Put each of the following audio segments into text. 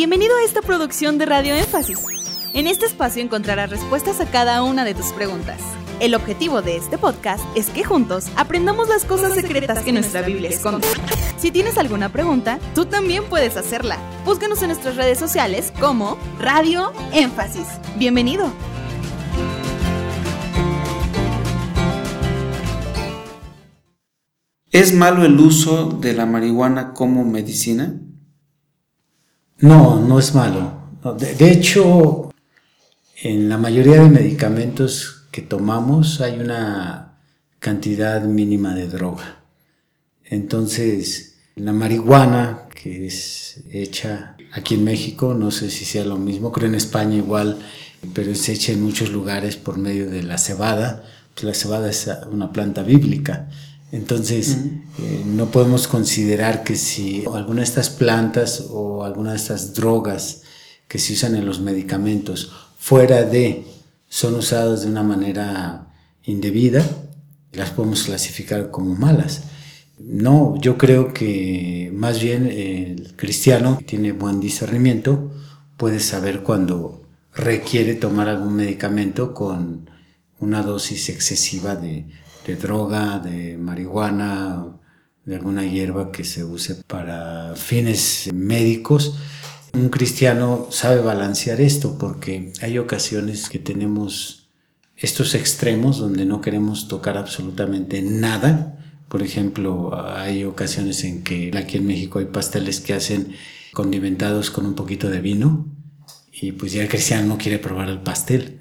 Bienvenido a esta producción de Radio Énfasis. En este espacio encontrarás respuestas a cada una de tus preguntas. El objetivo de este podcast es que juntos aprendamos las cosas secretas que nuestra Biblia esconde. Si tienes alguna pregunta, tú también puedes hacerla. Búscanos en nuestras redes sociales como Radio Énfasis. Bienvenido. ¿Es malo el uso de la marihuana como medicina? No, no es malo. de, hecho, en la mayoría de medicamentos que tomamos hay una cantidad mínima de droga. Entonces, la marihuana que es hecha aquí en México, no sé si sea lo mismo, creo en España igual, pero es hecha en muchos lugares por medio de la cebada. Pues la cebada es una planta bíblica. Entonces, eh, no podemos considerar que si alguna de estas plantas o alguna de estas drogas que se usan en los medicamentos fuera de son usadas de una manera indebida, las podemos clasificar como malas. No, yo creo que más bien el cristiano tiene buen discernimiento, puede saber cuando requiere tomar algún medicamento con una dosis excesiva de, de droga, de marihuana, de alguna hierba que se use para fines médicos. Un cristiano sabe balancear esto porque hay ocasiones que tenemos estos extremos donde no queremos tocar absolutamente nada. Por ejemplo, hay ocasiones en que aquí en México hay pasteles que hacen condimentados con un poquito de vino y pues ya el cristiano no quiere probar el pastel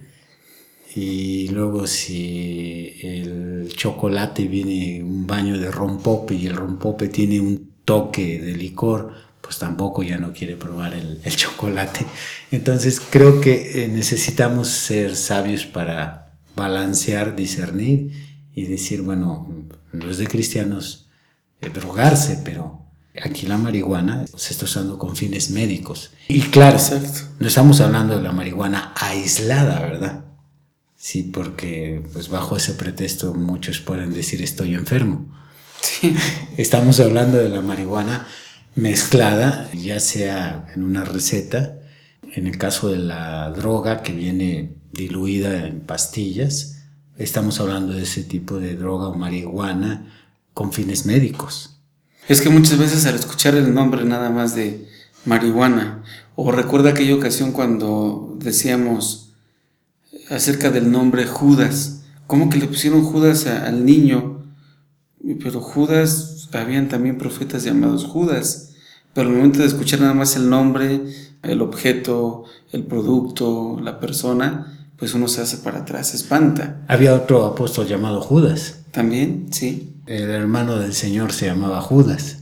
y luego si el chocolate viene un baño de rompope y el rompope tiene un toque de licor, pues tampoco ya no quiere probar el, chocolate. Entonces creo que eh, necesitamos ser sabios para balancear, discernir y decir, bueno, no es de cristianos eh, drogarse, pero aquí la marihuana se está usando con fines médicos. Y claro, no estamos hablando de la marihuana aislada, ¿verdad? Sí, porque pues bajo ese pretexto muchos pueden decir estoy enfermo. Estamos hablando de la marihuana mezclada, ya sea en una receta, en el caso de la droga que viene diluida en pastillas, estamos hablando de ese tipo de droga o marihuana con fines médicos. Es que muchas veces al escuchar el nombre nada más de marihuana, o recuerda aquella ocasión cuando decíamos acerca del nombre Judas. ¿Cómo que le pusieron Judas al niño? Pero Judas, habían también profetas llamados Judas. Pero al momento de escuchar nada más el nombre, el objeto, el producto, la persona, pues uno se hace para atrás, se espanta. Había otro apóstol llamado Judas. También, sí. El hermano del Señor se llamaba Judas.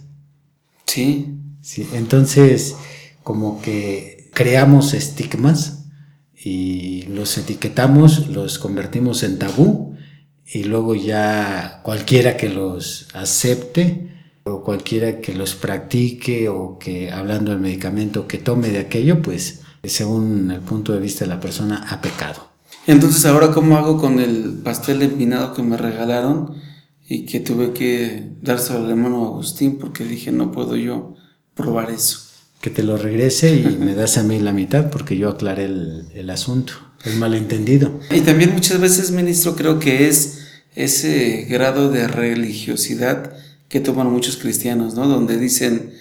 Sí. Sí, entonces como que creamos estigmas y los etiquetamos, los convertimos en tabú y luego ya cualquiera que los acepte o cualquiera que los practique o que hablando del medicamento que tome de aquello, pues según el punto de vista de la persona ha pecado. Entonces ahora cómo hago con el pastel empinado que me regalaron y que tuve que dárselo al hermano Agustín porque dije no puedo yo probar eso que te lo regrese y me das a mí la mitad porque yo aclaré el, asunto, el malentendido. Y también muchas veces, ministro, creo que es ese grado de religiosidad que toman muchos cristianos, ¿no? Donde dicen,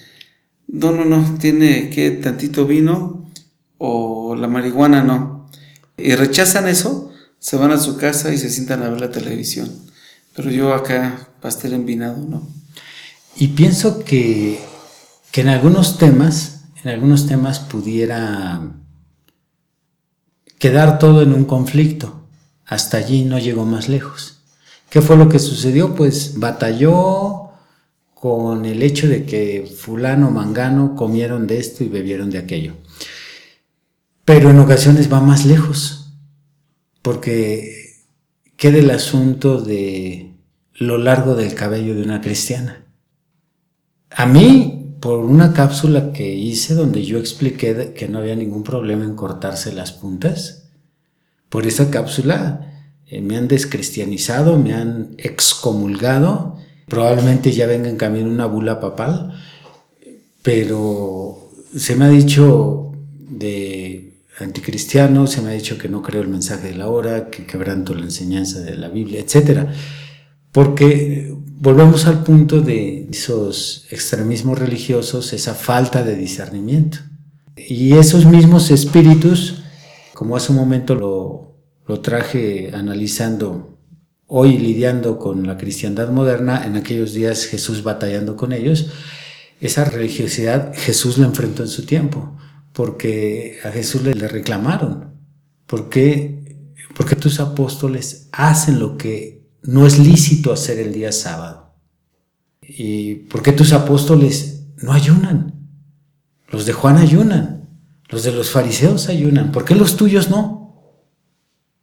no, no, no, tiene que tantito vino o la marihuana no. Y rechazan eso, se van a su casa y se sientan a ver la televisión. Pero yo acá, pastel envinado, ¿no? Y pienso que que en algunos temas, en algunos temas pudiera quedar todo en un conflicto. Hasta allí no llegó más lejos. ¿Qué fue lo que sucedió? Pues batalló con el hecho de que fulano, mangano comieron de esto y bebieron de aquello. Pero en ocasiones va más lejos, porque queda el asunto de lo largo del cabello de una cristiana. A mí por una cápsula que hice donde yo expliqué que no había ningún problema en cortarse las puntas. Por esa cápsula eh, me han descristianizado, me han excomulgado, probablemente ya venga en camino una bula papal, pero se me ha dicho de anticristiano, se me ha dicho que no creo el mensaje de la hora, que quebranto la enseñanza de la Biblia, etc. Porque volvemos al punto de esos extremismos religiosos, esa falta de discernimiento. Y esos mismos espíritus, como hace un momento lo, lo traje analizando, hoy lidiando con la cristiandad moderna, en aquellos días Jesús batallando con ellos, esa religiosidad Jesús la enfrentó en su tiempo, porque a Jesús le, reclamaron, ¿por qué, porque tus apóstoles hacen lo que no es lícito hacer el día sábado? ¿Y por qué tus apóstoles no ayunan? Los de Juan ayunan, los de los fariseos ayunan, ¿por qué los tuyos no?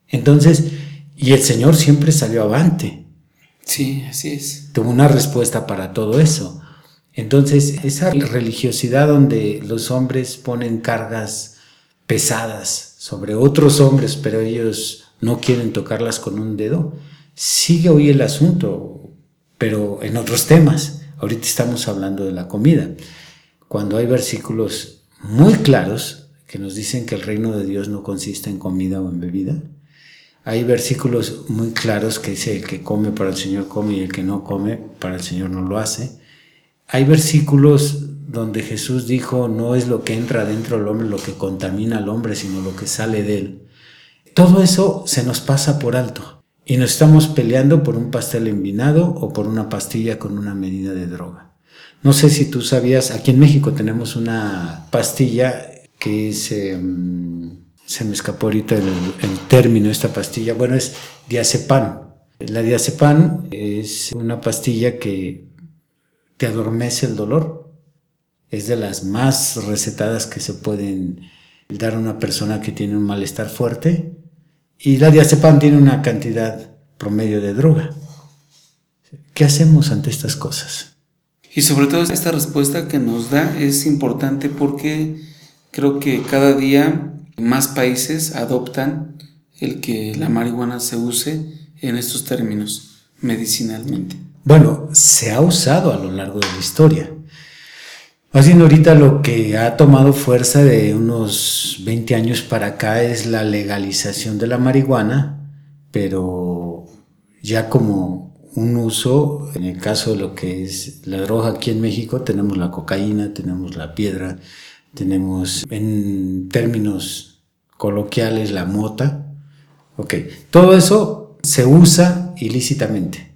Entonces, y el Señor siempre salió avante. Sí, así es. Tuvo una respuesta para todo eso. Entonces, esa religiosidad donde los hombres ponen cargas pesadas sobre otros hombres, pero ellos no quieren tocarlas con un dedo, sigue hoy el asunto, pero en otros temas. Ahorita estamos hablando de la comida. Cuando hay versículos muy claros que nos dicen que el reino de Dios no consiste en comida o en bebida, hay versículos muy claros que dice el que come para el Señor come y el que no come para el Señor no lo hace. Hay versículos donde Jesús dijo, no es lo que entra dentro del hombre lo que contamina al hombre, sino lo que sale de él. Todo eso se nos pasa por alto y nos estamos peleando por un pastel envinado o por una pastilla con una medida de droga. No sé si tú sabías, aquí en México tenemos una pastilla que es, em, se me escapó ahorita el, el término, esta pastilla, bueno, es diazepam. La diazepam es una pastilla que te adormece el dolor. Es de las más recetadas que se pueden dar a una persona que tiene un malestar fuerte. Y la diazepam tiene una cantidad promedio de droga. ¿Qué hacemos ante estas cosas? Y sobre todo esta respuesta que nos da es importante porque creo que cada día más países adoptan el que la marihuana se use en estos términos medicinalmente. Bueno, se ha usado a lo largo de la historia. Bien ahorita lo que ha tomado fuerza de unos 20 años para acá es la legalización de la marihuana, pero ya como un uso, en el caso de lo que es la droga aquí en México, tenemos la cocaína, tenemos la piedra, tenemos en términos coloquiales la mota. Ok, todo eso se usa ilícitamente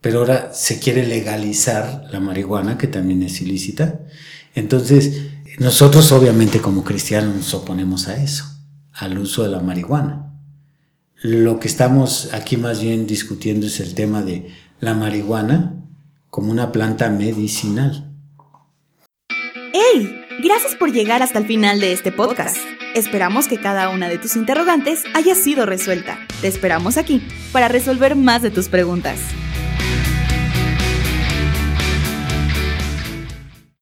pero ahora se quiere legalizar la marihuana, que también es ilícita. Entonces, nosotros obviamente como cristianos nos oponemos a eso, al uso de la marihuana. Lo que estamos aquí más bien discutiendo es el tema de la marihuana como una planta medicinal. ¡Hey! Gracias por llegar hasta el final de este podcast. Esperamos que cada una de tus interrogantes haya sido resuelta. Te esperamos aquí para resolver más de tus preguntas.